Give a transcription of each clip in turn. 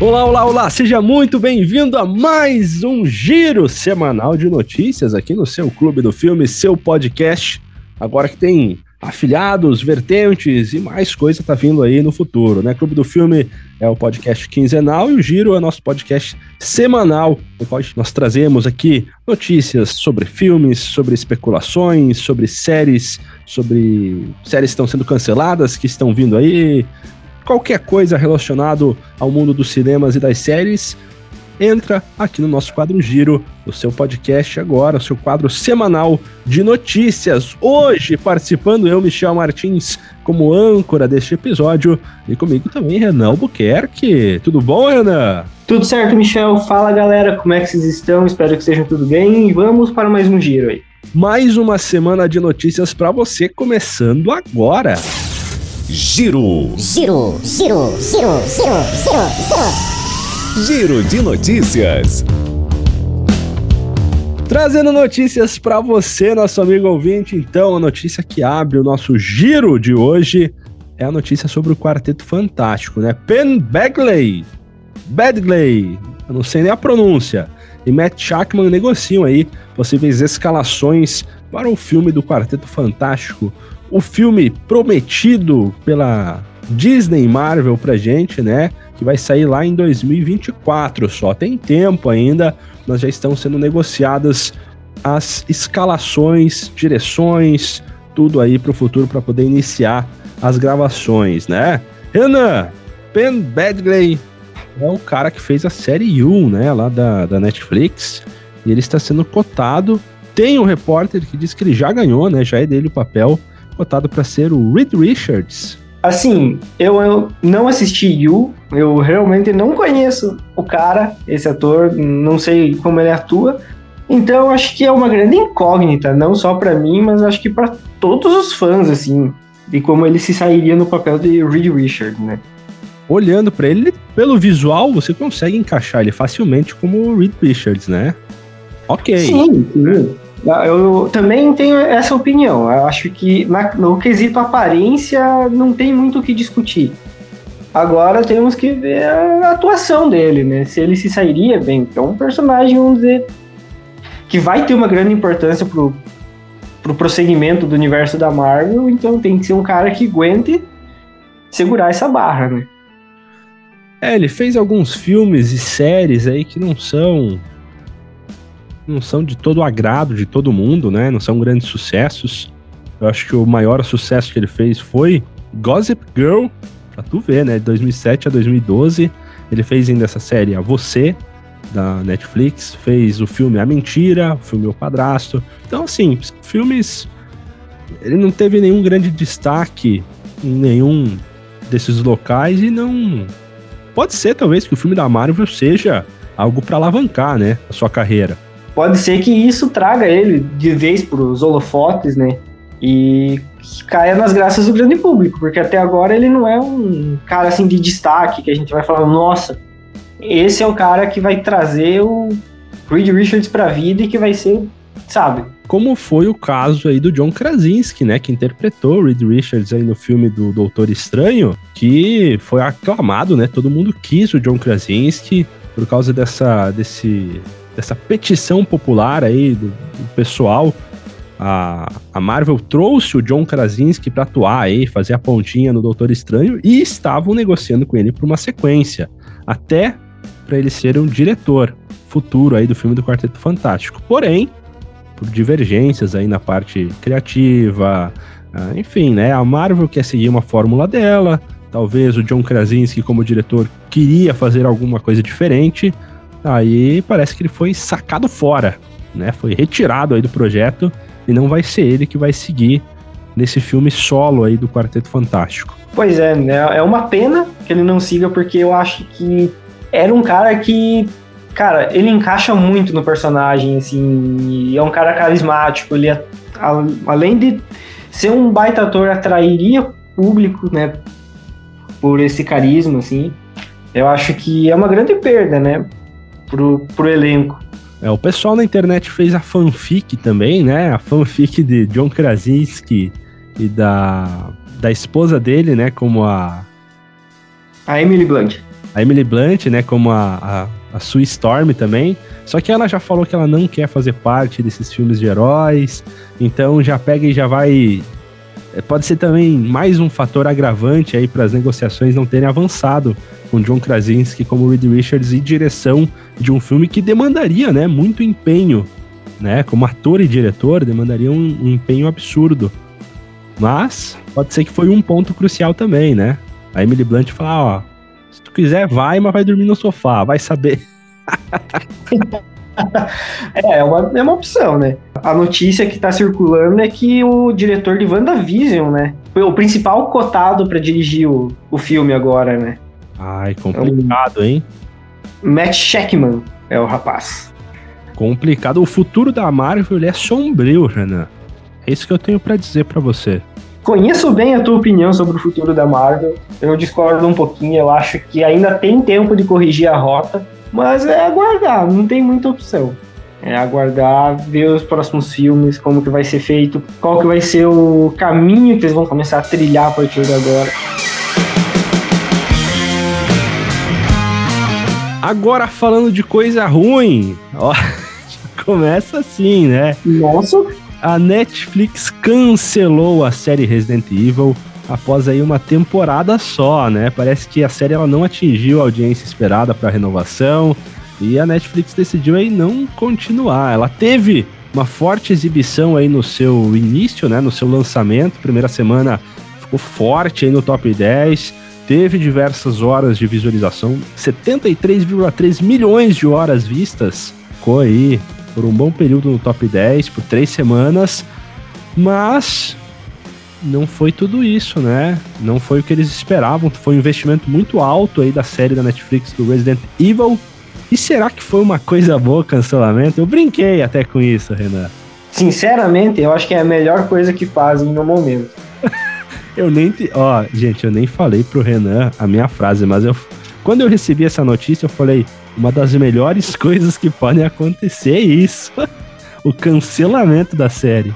Olá, olá, olá! Seja muito bem-vindo a mais um giro semanal de notícias aqui no seu Clube do Filme, seu podcast. Agora que tem afiliados, vertentes e mais coisa tá vindo aí no futuro, né? Clube do Filme é o podcast quinzenal e o Giro é nosso podcast semanal, no qual nós trazemos aqui notícias sobre filmes, sobre especulações, sobre séries, sobre séries que estão sendo canceladas, que estão vindo aí, qualquer coisa relacionado ao mundo dos cinemas e das séries, entra aqui no nosso quadro Giro, o seu podcast agora, o seu quadro semanal de notícias. Hoje, participando eu, Michel Martins, como âncora deste episódio, e comigo também Renan Albuquerque. Tudo bom, Renan? Tudo certo, Michel. Fala, galera, como é que vocês estão? Espero que estejam tudo bem e vamos para mais um giro aí. Mais uma semana de notícias para você começando agora. Giro. Giro, giro, giro, giro, giro, giro. Giro de notícias. Trazendo notícias para você, nosso amigo ouvinte. Então, a notícia que abre o nosso giro de hoje é a notícia sobre o Quarteto Fantástico, né? Pen Bagley, Badgley, eu não sei nem a pronúncia, e Matt Shackman negociam aí possíveis escalações para o filme do Quarteto Fantástico o filme prometido pela Disney Marvel pra gente, né? Que vai sair lá em 2024 só. Tem tempo ainda, mas já estão sendo negociadas as escalações, direções, tudo aí pro futuro para poder iniciar as gravações, né? Renan, Ben Badgley é o cara que fez a série You, né? Lá da, da Netflix. E ele está sendo cotado. Tem um repórter que diz que ele já ganhou, né? Já é dele o papel cotado para ser o Reed Richards. Assim, eu, eu, não assisti You, eu realmente não conheço o cara, esse ator, não sei como ele atua. Então acho que é uma grande incógnita, não só para mim, mas acho que para todos os fãs, assim, de como ele se sairia no papel de Reed Richards, né? Olhando para ele, pelo visual, você consegue encaixar ele facilmente como o Reed Richards, né? Ok. Sim, sim. Ah, eu também tenho essa opinião. Eu acho que na, no quesito aparência não tem muito o que discutir. Agora temos que ver a atuação dele, né? Se ele se sairia bem. É um personagem, vamos dizer, que vai ter uma grande importância pro, pro prosseguimento do universo da Marvel, então tem que ser um cara que aguente segurar essa barra, né? É, ele fez alguns filmes e séries aí que não são não são de todo agrado de todo mundo, né? Não são grandes sucessos. Eu acho que o maior sucesso que ele fez foi Gossip Girl, pra tu ver, né? De 2007 a 2012. Ele fez ainda essa série A Você, da Netflix. Fez o filme A Mentira, o filme O Padrasto. Então, assim, filmes. Ele não teve nenhum grande destaque em nenhum desses locais e não. Pode ser, talvez, que o filme da Marvel seja algo para alavancar, né? A sua carreira pode ser que isso traga ele de vez para os holofotes, né? E caia nas graças do grande público, porque até agora ele não é um cara assim de destaque que a gente vai falar, nossa, esse é o cara que vai trazer o Reed Richards para a vida e que vai ser, sabe? Como foi o caso aí do John Krasinski, né, que interpretou o Reed Richards aí no filme do Doutor Estranho, que foi aclamado, né? Todo mundo quis o John Krasinski por causa dessa desse dessa petição popular aí do, do pessoal, a, a, Marvel trouxe o John Krasinski para atuar aí, fazer a pontinha no Doutor Estranho e estavam negociando com ele para uma sequência, até para ele ser um diretor futuro aí do filme do Quarteto Fantástico. Porém, por divergências aí na parte criativa, ah, enfim, né, a Marvel quer seguir uma fórmula dela, talvez o John Krasinski como diretor queria fazer alguma coisa diferente, Aí parece que ele foi sacado fora, né? Foi retirado aí do projeto e não vai ser ele que vai seguir nesse filme solo aí do Quarteto Fantástico. Pois é, né? É uma pena que ele não siga, porque eu acho que era um cara que, cara, ele encaixa muito no personagem, assim, é um cara carismático, ele, é, além de ser um baita ator, atrairia público, né, por esse carisma, assim. Eu acho que é uma grande perda, né? Pro, pro elenco. É, o pessoal na internet fez a fanfic também, né? A fanfic de John Krasinski e da, da esposa dele, né? Como a. A Emily Blunt. a Emily Blunt, né, como a, a, a Sue Storm também. Só que ela já falou que ela não quer fazer parte desses filmes de heróis, então já pega e já vai. É, pode ser também mais um fator agravante aí para as negociações não terem avançado com John Krasinski como Reed Richards e direção de um filme que demandaria, né, muito empenho, né, como ator e diretor, demandaria um, um empenho absurdo. Mas pode ser que foi um ponto crucial também, né? A Emily Blunt fala, ó, se tu quiser vai, mas vai dormir no sofá, vai saber. é, é uma, é uma opção, né? A notícia que tá circulando é que o diretor de WandaVision, né? Foi o principal cotado para dirigir o, o filme agora, né? Ai, complicado, hein? Matt Sheckman é o rapaz. Complicado. O futuro da Marvel é sombrio, Renan. É isso que eu tenho para dizer para você. Conheço bem a tua opinião sobre o futuro da Marvel. Eu discordo um pouquinho. Eu acho que ainda tem tempo de corrigir a rota, mas é aguardar. Não tem muita opção. É aguardar, ver os próximos filmes, como que vai ser feito, qual que vai ser o caminho que eles vão começar a trilhar a partir de agora. Agora falando de coisa ruim, ó, começa assim, né? Nossa. A Netflix cancelou a série Resident Evil após aí uma temporada só, né? Parece que a série ela não atingiu a audiência esperada para renovação e a Netflix decidiu aí não continuar. Ela teve uma forte exibição aí no seu início, né, no seu lançamento, primeira semana ficou forte aí no top 10 teve diversas horas de visualização, 73,3 milhões de horas vistas. Ficou aí por um bom período no top 10, por três semanas, mas não foi tudo isso, né? Não foi o que eles esperavam. Foi um investimento muito alto aí da série da Netflix do Resident Evil. E será que foi uma coisa boa o cancelamento? Eu brinquei até com isso, Renan. Sinceramente, eu acho que é a melhor coisa que fazem no momento. Eu nem. Te... Ó, gente, eu nem falei pro Renan a minha frase, mas eu. Quando eu recebi essa notícia, eu falei: uma das melhores coisas que podem acontecer é isso. o cancelamento da série.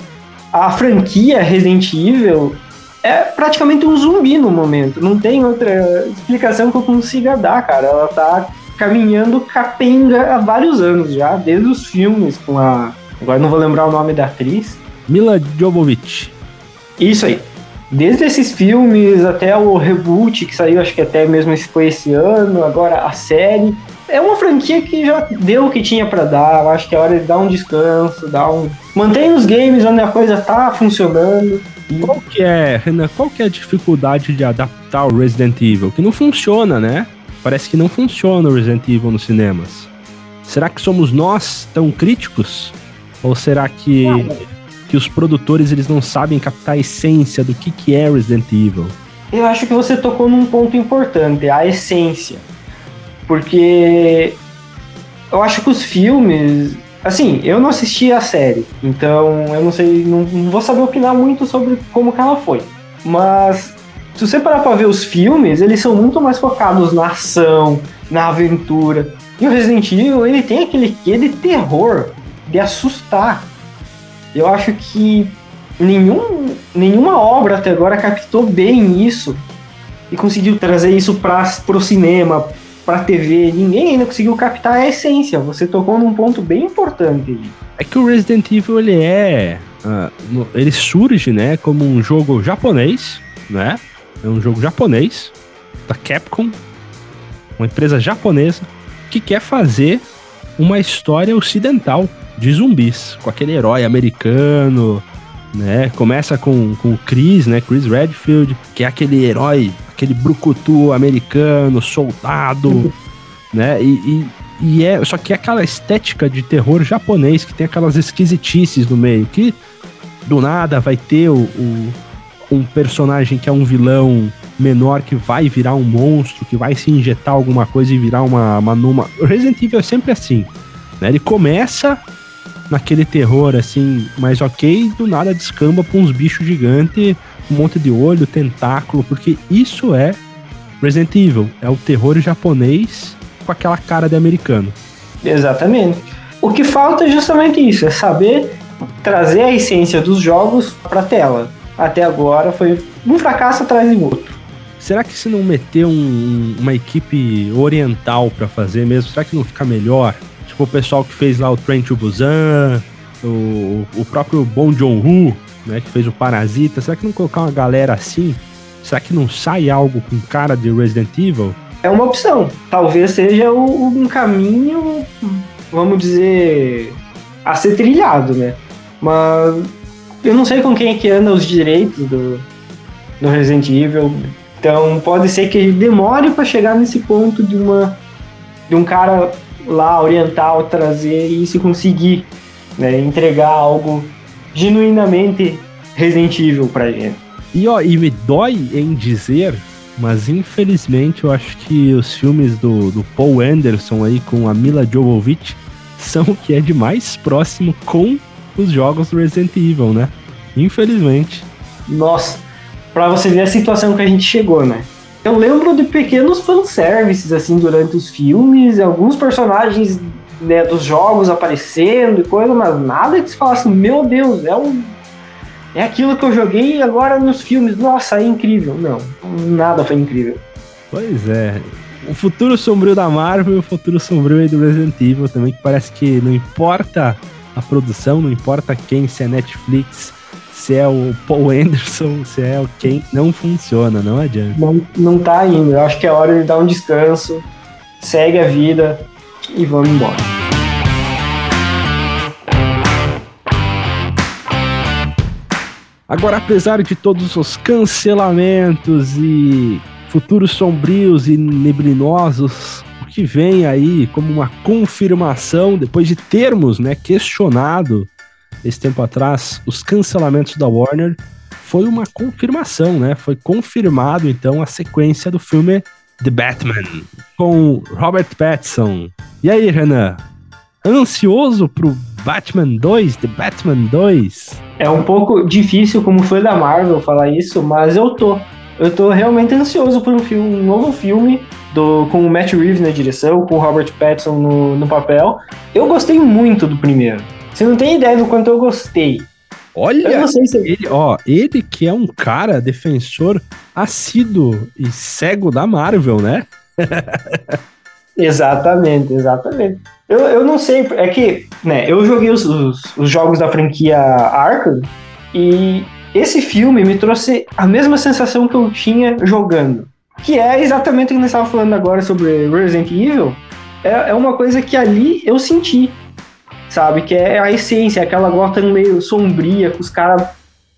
A franquia Resident Evil é praticamente um zumbi no momento. Não tem outra explicação que eu consiga dar, cara. Ela tá caminhando capenga há vários anos já, desde os filmes com a. Agora não vou lembrar o nome da atriz. Mila Jovovich. Isso aí. Desde esses filmes até o reboot que saiu, acho que até mesmo esse foi esse ano, agora a série. É uma franquia que já deu o que tinha para dar. Eu acho que é hora de dar um descanso, dar um. Mantém os games onde a coisa tá funcionando. E... Qual que é, Renan, qual que é a dificuldade de adaptar o Resident Evil? Que não funciona, né? Parece que não funciona o Resident Evil nos cinemas. Será que somos nós tão críticos? Ou será que que os produtores eles não sabem captar a essência do que, que é Resident Evil. Eu acho que você tocou num ponto importante, a essência. Porque eu acho que os filmes. Assim, eu não assisti a série, então eu não sei, não, não vou saber opinar muito sobre como que ela foi. Mas se você parar pra ver os filmes, eles são muito mais focados na ação, na aventura. E o Resident Evil, ele tem aquele quê de terror, de assustar. Eu acho que nenhum, nenhuma obra até agora captou bem isso e conseguiu trazer isso para o cinema, para TV. Ninguém ainda conseguiu captar a essência. Você tocou num ponto bem importante. É que o Resident Evil ele é, uh, ele surge, né, como um jogo japonês, né? É um jogo japonês da Capcom, uma empresa japonesa que quer fazer uma história ocidental de zumbis, com aquele herói americano, né? Começa com, com o Chris, né? Chris Redfield, que é aquele herói, aquele brucutu americano, soldado, né? E, e, e, é. Só que é aquela estética de terror japonês que tem aquelas esquisitices no meio, que do nada vai ter o, o um personagem que é um vilão menor que vai virar um monstro, que vai se injetar alguma coisa e virar uma, uma numa. O Resident Evil é sempre assim. Né? Ele começa naquele terror assim, mais ok, do nada descamba pra uns bichos gigantes, um monte de olho, tentáculo, porque isso é Resident Evil, é o terror japonês com aquela cara de americano. Exatamente. O que falta é justamente isso, é saber trazer a essência dos jogos pra tela. Até agora foi um fracasso atrás de outro. Será que se não meter um, uma equipe oriental para fazer mesmo, será que não fica melhor? Tipo o pessoal que fez lá o Train to Busan, o, o próprio Bong Joon-ho, né, que fez o Parasita, será que não colocar uma galera assim? Será que não sai algo com cara de Resident Evil? É uma opção. Talvez seja um caminho, vamos dizer, a ser trilhado, né? Mas eu não sei com quem é que anda os direitos do, do Resident Evil. Então pode ser que demore para chegar nesse ponto de uma de um cara lá oriental trazer e se conseguir né, entregar algo genuinamente Resident Evil pra gente. E ó, e me dói em dizer, mas infelizmente eu acho que os filmes do, do Paul Anderson aí com a Mila Jovovich são o que é de mais próximo com os jogos do Resident Evil, né? Infelizmente. Nossa, para você ver a situação que a gente chegou, né? Eu lembro de pequenos fanservices, assim, durante os filmes, alguns personagens né, dos jogos aparecendo e coisa, mas nada que se falasse, meu Deus, é um. É aquilo que eu joguei agora nos filmes. Nossa, é incrível. Não, nada foi incrível. Pois é. O futuro sombrio da Marvel e o futuro sombrio aí do Resident Evil também, que parece que não importa a produção, não importa quem, se é Netflix, se é o Paul Anderson, se é o quem, não funciona, não adianta. Não, não tá indo. Eu acho que é hora de dar um descanso, segue a vida e vamos embora. Agora, apesar de todos os cancelamentos e futuros sombrios e neblinosos, o que vem aí como uma confirmação, depois de termos né, questionado esse tempo atrás, os cancelamentos da Warner, foi uma confirmação, né? Foi confirmado, então, a sequência do filme The Batman, com Robert Pattinson. E aí, Renan? Ansioso pro Batman 2, The Batman 2? É um pouco difícil como fã da Marvel falar isso, mas eu tô. Eu tô realmente ansioso por um, filme, um novo filme do, com o Matt Reeves na direção, com o Robert Pattinson no, no papel. Eu gostei muito do primeiro. Você não tem ideia do quanto eu gostei. Olha, se... ele, ó, ele que é um cara defensor assíduo e cego da Marvel, né? exatamente, exatamente. Eu, eu não sei, é que, né, eu joguei os, os, os jogos da franquia Arkham e esse filme me trouxe a mesma sensação que eu tinha jogando. Que é exatamente o que nós estávamos falando agora sobre Resident Evil. É, é uma coisa que ali eu senti sabe? Que é a essência, aquela Gotham meio sombria, com os caras,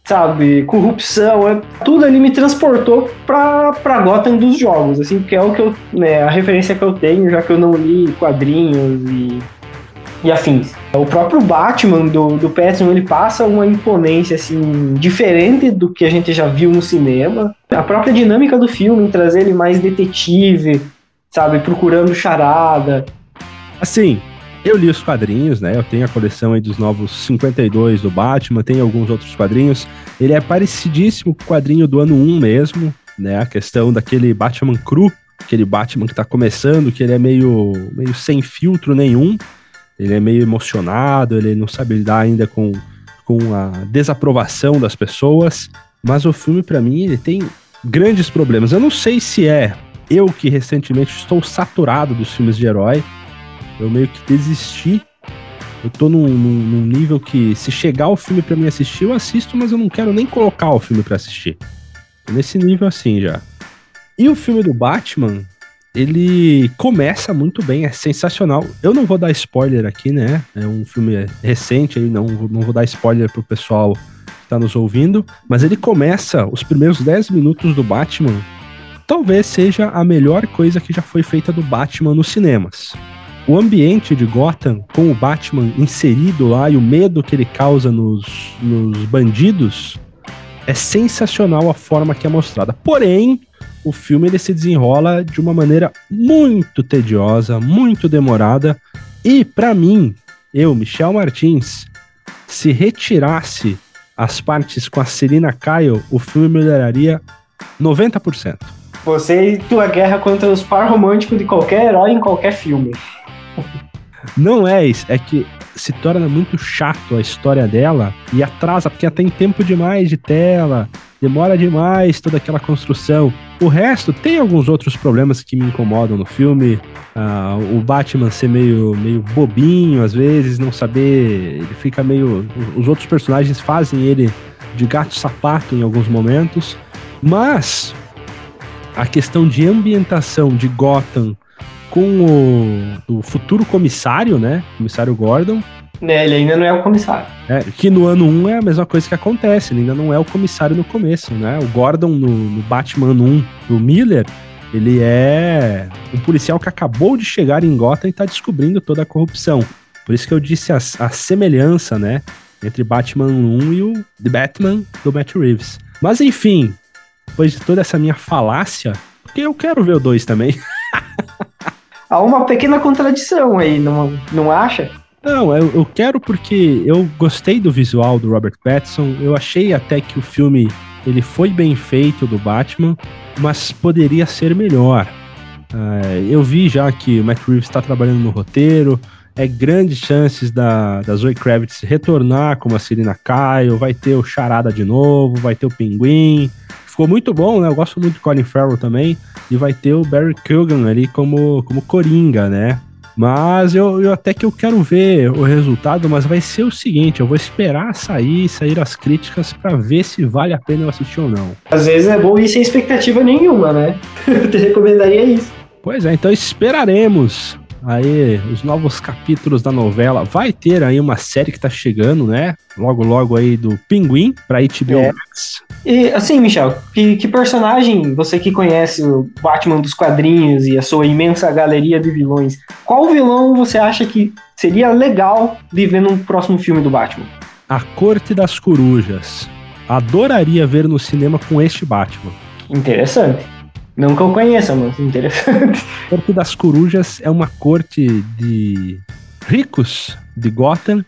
sabe? Corrupção, é, tudo ali me transportou pra, pra Gotham dos jogos, assim, porque é o que eu, né, a referência que eu tenho, já que eu não li quadrinhos e, e afins. O próprio Batman do, do Pattinson, ele passa uma imponência, assim, diferente do que a gente já viu no cinema. A própria dinâmica do filme, trazer ele mais detetive, sabe? Procurando charada. Assim, eu li os quadrinhos, né? Eu tenho a coleção aí dos novos 52 do Batman, tem alguns outros quadrinhos. Ele é parecidíssimo com o quadrinho do ano 1 mesmo, né? A questão daquele Batman cru, aquele Batman que tá começando, que ele é meio, meio sem filtro nenhum. Ele é meio emocionado, ele não sabe lidar ainda com, com a desaprovação das pessoas. Mas o filme, para mim, ele tem grandes problemas. Eu não sei se é eu que recentemente estou saturado dos filmes de herói, eu meio que desisti. Eu tô num, num, num nível que, se chegar o filme para mim assistir, eu assisto, mas eu não quero nem colocar o filme para assistir. nesse nível assim já. E o filme do Batman, ele começa muito bem, é sensacional. Eu não vou dar spoiler aqui, né? É um filme recente aí, não, não vou dar spoiler pro pessoal que tá nos ouvindo, mas ele começa os primeiros 10 minutos do Batman. Talvez seja a melhor coisa que já foi feita do Batman nos cinemas. O ambiente de Gotham, com o Batman inserido lá e o medo que ele causa nos, nos bandidos, é sensacional a forma que é mostrada. Porém, o filme ele se desenrola de uma maneira muito tediosa, muito demorada. E, para mim, eu, Michel Martins, se retirasse as partes com a Selina Kyle, o filme melhoraria 90%. Você e tua guerra contra os par românticos de qualquer herói em qualquer filme. Não é isso, é que se torna muito chato a história dela e atrasa, porque tem tempo demais de tela. demora demais toda aquela construção. O resto tem alguns outros problemas que me incomodam no filme. Uh, o Batman ser meio, meio bobinho às vezes, não saber. Ele fica meio. Os outros personagens fazem ele de gato-sapato em alguns momentos. Mas a questão de ambientação de Gotham com o, o futuro comissário, né? Comissário Gordon, né, ele ainda não é o comissário. É, que no ano 1 é a mesma coisa que acontece, ele ainda não é o comissário no começo, né? O Gordon no, no Batman 1 do Miller, ele é um policial que acabou de chegar em Gotham e está descobrindo toda a corrupção. Por isso que eu disse a, a semelhança, né? Entre Batman 1 e o The Batman do Matt Reeves. Mas enfim, depois de toda essa minha falácia, porque eu quero ver o 2 também. Há uma pequena contradição aí, não, não acha? Não, eu, eu quero porque eu gostei do visual do Robert Pattinson. Eu achei até que o filme ele foi bem feito do Batman, mas poderia ser melhor. Uh, eu vi já que o Matt Reeves está trabalhando no roteiro. É grandes chances da, da Zoe Kravitz retornar como a Selina Kyle. Vai ter o Charada de novo, vai ter o Pinguim. Ficou muito bom, né? Eu gosto muito do Colin Farrell também. E vai ter o Barry Keoghan ali como, como Coringa, né? Mas eu, eu até que eu quero ver o resultado, mas vai ser o seguinte, eu vou esperar sair, sair as críticas para ver se vale a pena eu assistir ou não. Às vezes é bom ir sem expectativa nenhuma, né? eu te recomendaria isso. Pois é, então esperaremos aí os novos capítulos da novela. Vai ter aí uma série que tá chegando, né? Logo, logo aí do Pinguim pra HBO é. Max. E assim, Michel, que, que, personagem, você que conhece o Batman dos quadrinhos e a sua imensa galeria de vilões, qual vilão você acha que seria legal de ver no próximo filme do Batman? A Corte das Corujas. Adoraria ver no cinema com este Batman. Interessante. Não que eu conheça, mas interessante. A Corte das Corujas é uma corte de ricos de Gotham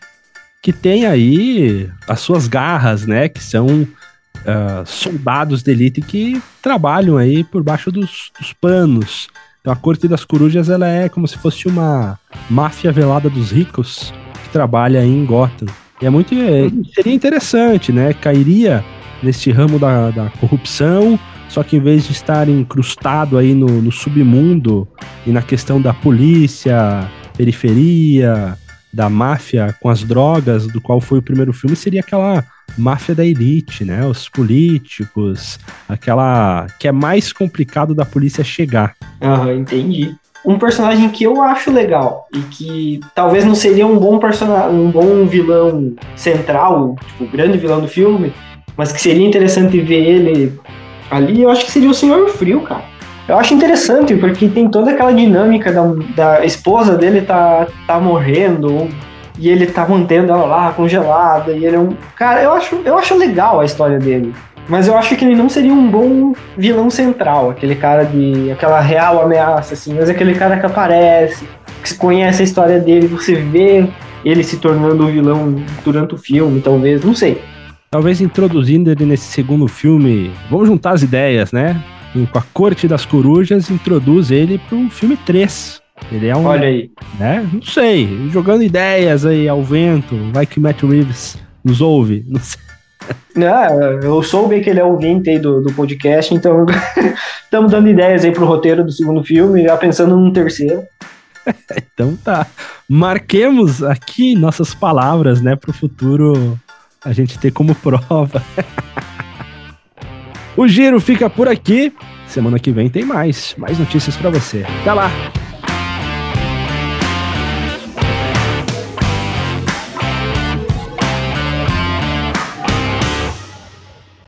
que tem aí as suas garras, né? Que são uh, soldados de elite que trabalham aí por baixo dos, dos panos. Então a Corte das Corujas ela é como se fosse uma máfia velada dos ricos que trabalha aí em Gotham. E é muito. É, seria interessante, né? Cairia nesse ramo da, da corrupção só que em vez de estar incrustado aí no, no submundo e na questão da polícia, periferia, da máfia com as drogas, do qual foi o primeiro filme, seria aquela máfia da elite, né? Os políticos, aquela que é mais complicado da polícia chegar. Aham, entendi. Um personagem que eu acho legal e que talvez não seria um bom personagem, um bom vilão central, tipo, o grande vilão do filme, mas que seria interessante ver ele ali, eu acho que seria o Senhor Frio, cara. Eu acho interessante, porque tem toda aquela dinâmica da, da esposa dele tá, tá morrendo, e ele tá mantendo ela lá congelada, e ele é um. Cara, eu acho, eu acho legal a história dele. Mas eu acho que ele não seria um bom vilão central, aquele cara de. aquela real ameaça, assim, mas aquele cara que aparece, que conhece a história dele, você vê ele se tornando o vilão durante o filme, talvez, não sei. Talvez introduzindo ele nesse segundo filme, vamos juntar as ideias, né? Com a Corte das Corujas, introduz ele para o filme 3. Ele é um. Olha aí. Né? Não sei, jogando ideias aí ao vento, vai que Matt Reeves nos ouve, não sei. Não, eu soube que ele é ouvinte aí do, do podcast, então estamos dando ideias aí pro roteiro do segundo filme, já pensando num terceiro. então tá. Marquemos aqui nossas palavras, né, pro futuro a gente ter como prova. o giro fica por aqui. Semana que vem tem mais, mais notícias para você. Até lá.